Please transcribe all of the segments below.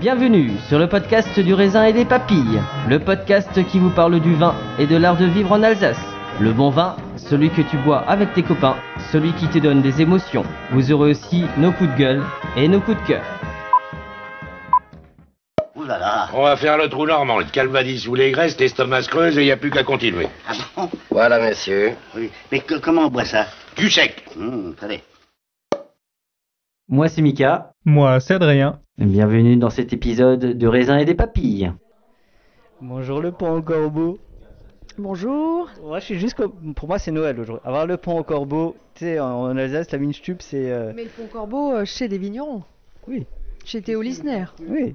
Bienvenue sur le podcast du raisin et des papilles, le podcast qui vous parle du vin et de l'art de vivre en Alsace. Le bon vin, celui que tu bois avec tes copains, celui qui te donne des émotions. Vous aurez aussi nos coups de gueule et nos coups de cœur. On va faire le trou normand, le calvadis sous les graisses, l'estomac se creuse et il n'y a plus qu'à continuer. Ah bon Voilà, monsieur. Oui. Mais que- comment on boit ça Du sec Hum, Attendez. Moi c'est Mika, Moi, c'est Adrien. bienvenue dans cet épisode de raisin et des papilles. Bonjour le pont au corbeau. Bonjour. Moi je suis juste comme- pour moi c'est Noël aujourd'hui. Avoir le pont au corbeau, tu sais en, Alsace la Minstube c'est euh, Mais le Pont Corbeau euh, chez des vignerons, oui, chez Théo Lisner. oui,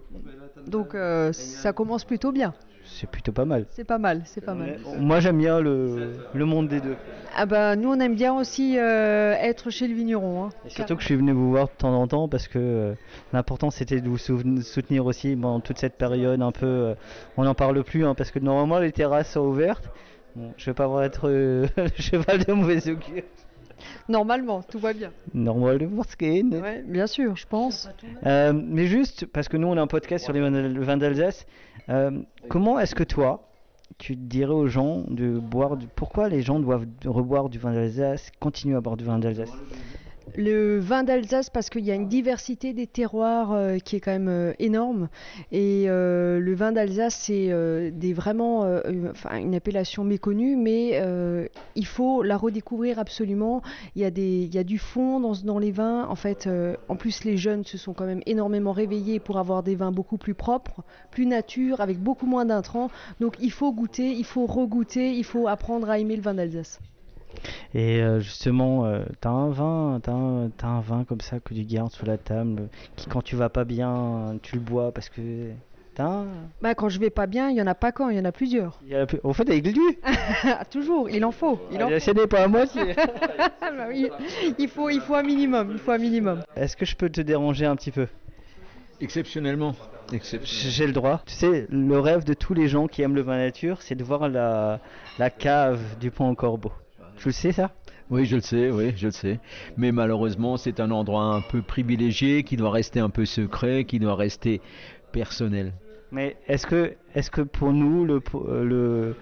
Donc euh, ça commence plutôt bien. c'est plutôt pas mal. C'est pas mal, c'est pas mal. Moi j'aime bien le, le monde des deux. Ah bah nous on aime bien aussi euh, être chez le vigneron. hein. Et surtout que je suis venu vous voir de temps en temps parce que euh, l'important c'était de vous soutenir aussi pendant toute cette période un peu. on n'en parle plus hein, parce que normalement les terrasses sont ouvertes. Bon, je vais pas avoir être le cheval de mauvais augure. Normalement, tout va bien. Normal de Morskin. Ouais, bien sûr, je pense. Euh, mais juste, parce que nous on a un podcast sur les vins d'Alsace, euh, comment est-ce que toi, tu dirais aux gens de boire du... Pourquoi les gens doivent reboire du vin d'Alsace, continuer à boire du vin d'Alsace? Le vin d'Alsace, parce qu'il y a une diversité des terroirs euh, qui est quand même euh, énorme. Et euh, le vin d'Alsace, c'est vraiment, une appellation méconnue, mais il faut la redécouvrir absolument. Il y a, du fond dans, les vins. En fait, en plus, les jeunes se sont quand même énormément réveillés pour avoir des vins beaucoup plus propres, plus nature, avec beaucoup moins d'intrants. Donc il faut goûter, il faut regoûter, il faut apprendre à aimer le vin d'Alsace. Et euh, justement, euh, t'as un vin, t'as un, t'as un vin comme ça que tu gardes sous la table, qui quand tu vas pas bien, tu le bois parce que... T'as un... Bah, quand je vais pas bien, il y en a pas quand, il y en a plusieurs. il y a- Au fait, avec lui Toujours, il en faut. Il en Ah, Ce n'est pas à moitié Ah bah oui, il faut, il faut un minimum, il faut un minimum. Est-ce que je peux te déranger un petit peu? Exceptionnellement. Exceptionnellement. J'ai le droit. Tu sais, le rêve de tous les gens qui aiment le vin nature, c'est de voir la, la cave du pont au corbeau. Tu le sais ça? Oui, je le sais, oui, je le sais. Mais malheureusement, c'est un endroit un peu privilégié qui doit rester un peu secret, qui doit rester personnel. Mais est-ce que, est-ce que pour nous, le, euh, le,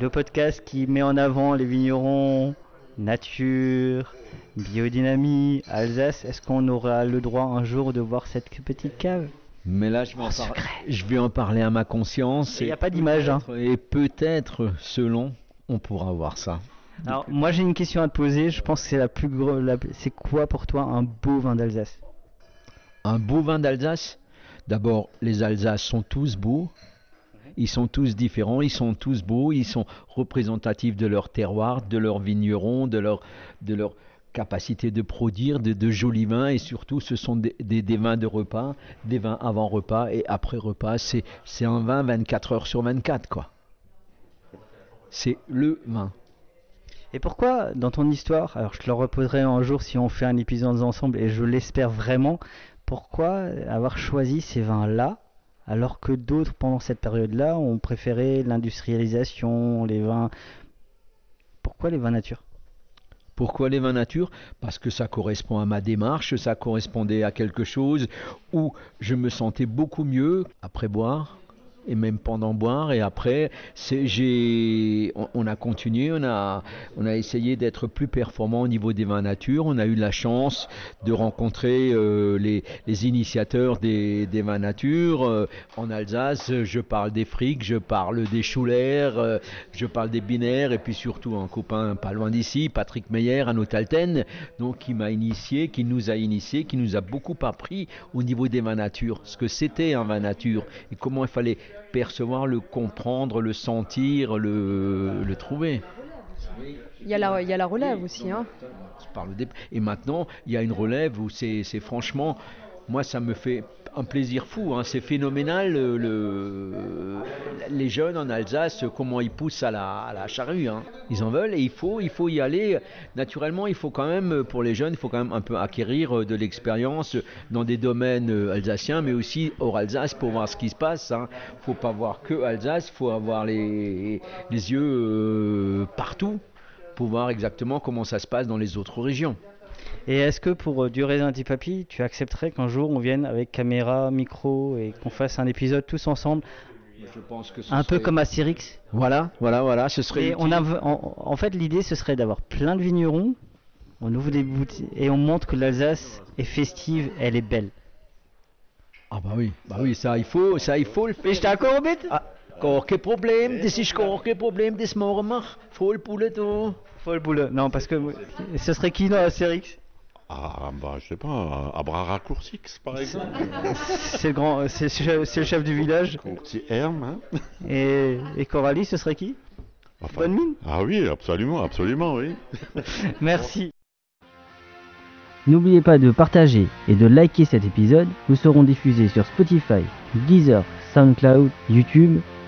le podcast qui met en avant les vignerons, nature, biodynamie, Alsace, est-ce qu'on aura le droit un jour de voir cette petite cave? Mais là, je vais, en, par- je vais en parler à ma conscience. Il n'y a pas d'image. Hein. Et peut-être, selon, on pourra voir ça. Alors, moi j'ai une question à te poser. Je pense que c'est la plus grosse. C'est quoi pour toi un beau vin d'Alsace? Un beau vin d'Alsace? D'abord, les Alsaces sont tous beaux. Ils sont tous différents, ils sont tous beaux, ils sont représentatifs de leur terroir, de leurs vignerons, de leur, de leur capacité de produire de, de jolis vins et surtout ce sont des, des- des vins de repas, des vins avant repas et après repas. C'est, c'est un vin 24 heures sur 24 quoi. C'est le vin. Et pourquoi, dans ton histoire, alors je te le reposerai un jour si on fait un épisode ensemble, et je l'espère vraiment, pourquoi avoir choisi ces vins-là, alors que d'autres, pendant cette période-là, ont préféré l'industrialisation, les vins... Pourquoi les vins nature? Pourquoi les vins nature? Parce que ça correspond à ma démarche, ça correspondait à quelque chose où je me sentais beaucoup mieux après boire et même pendant boire. Et après on, a continué on a essayé d'être plus performant au niveau des vins nature. On a eu la chance de rencontrer euh, les, initiateurs des, vins nature Euh, en Alsace. Je parle des frics je parle des Schuller euh, je parle des binaires et puis surtout un copain pas loin d'ici Patrick Meyer à Notalten donc qui m'a initié qui nous a initié qui nous a beaucoup appris au niveau des vins nature. Ce que c'était un vin nature et comment il fallait percevoir, le comprendre, le sentir, le, le trouver. Il y a la, il y a la relève aussi. Hein. Et maintenant, il y a une relève où c'est c'est franchement, moi ça me fait un plaisir fou, hein. c'est phénoménal le, le- les jeunes en Alsace, comment ils poussent à la, charrue. hein. Ils en veulent et il faut, y aller. Naturellement, il faut quand même, pour les jeunes, il faut quand même un peu acquérir euh, de l'expérience dans des domaines euh, alsaciens, mais aussi hors Alsace pour voir ce qui se passe. Il ne faut pas voir que Alsace, il faut avoir les, yeux euh, partout pour voir exactement comment ça se passe dans les autres régions. Et est-ce que pour euh, du raisin petit papy, tu accepterais qu'un jour on vienne avec caméra, micro et qu'on fasse un épisode tous ensemble, Je pense que ce un peu comme Astérix Voilà, voilà, voilà, ce serait. Et on a, en, en fait, l'idée ce serait d'avoir plein de vignerons, on ouvre des boutiques et on montre que l'Alsace est festive, elle est belle. Ah bah oui, bah oui, ça il faut, ça il faut le faire. Bist du encore mit? Ah, gar kein Problem, das ist gar kein Problem, das machen wir. Voll Bulle da. Folle boule. Non, parce que ce serait qui dans Astérix? Ah, bah, je sais pas, à bras raccourcis, par exemple. C'est le grand, c'est c'est- c'est le chef du village. Courtier Herm, hein. Et, et Coralie, ce serait qui? Enfin, Bonne mine? Ah oui, absolument, absolument, oui. Merci. N'oubliez pas de partager et de liker cet épisode. Nous serons diffusés sur Spotify, Deezer, SoundCloud, YouTube.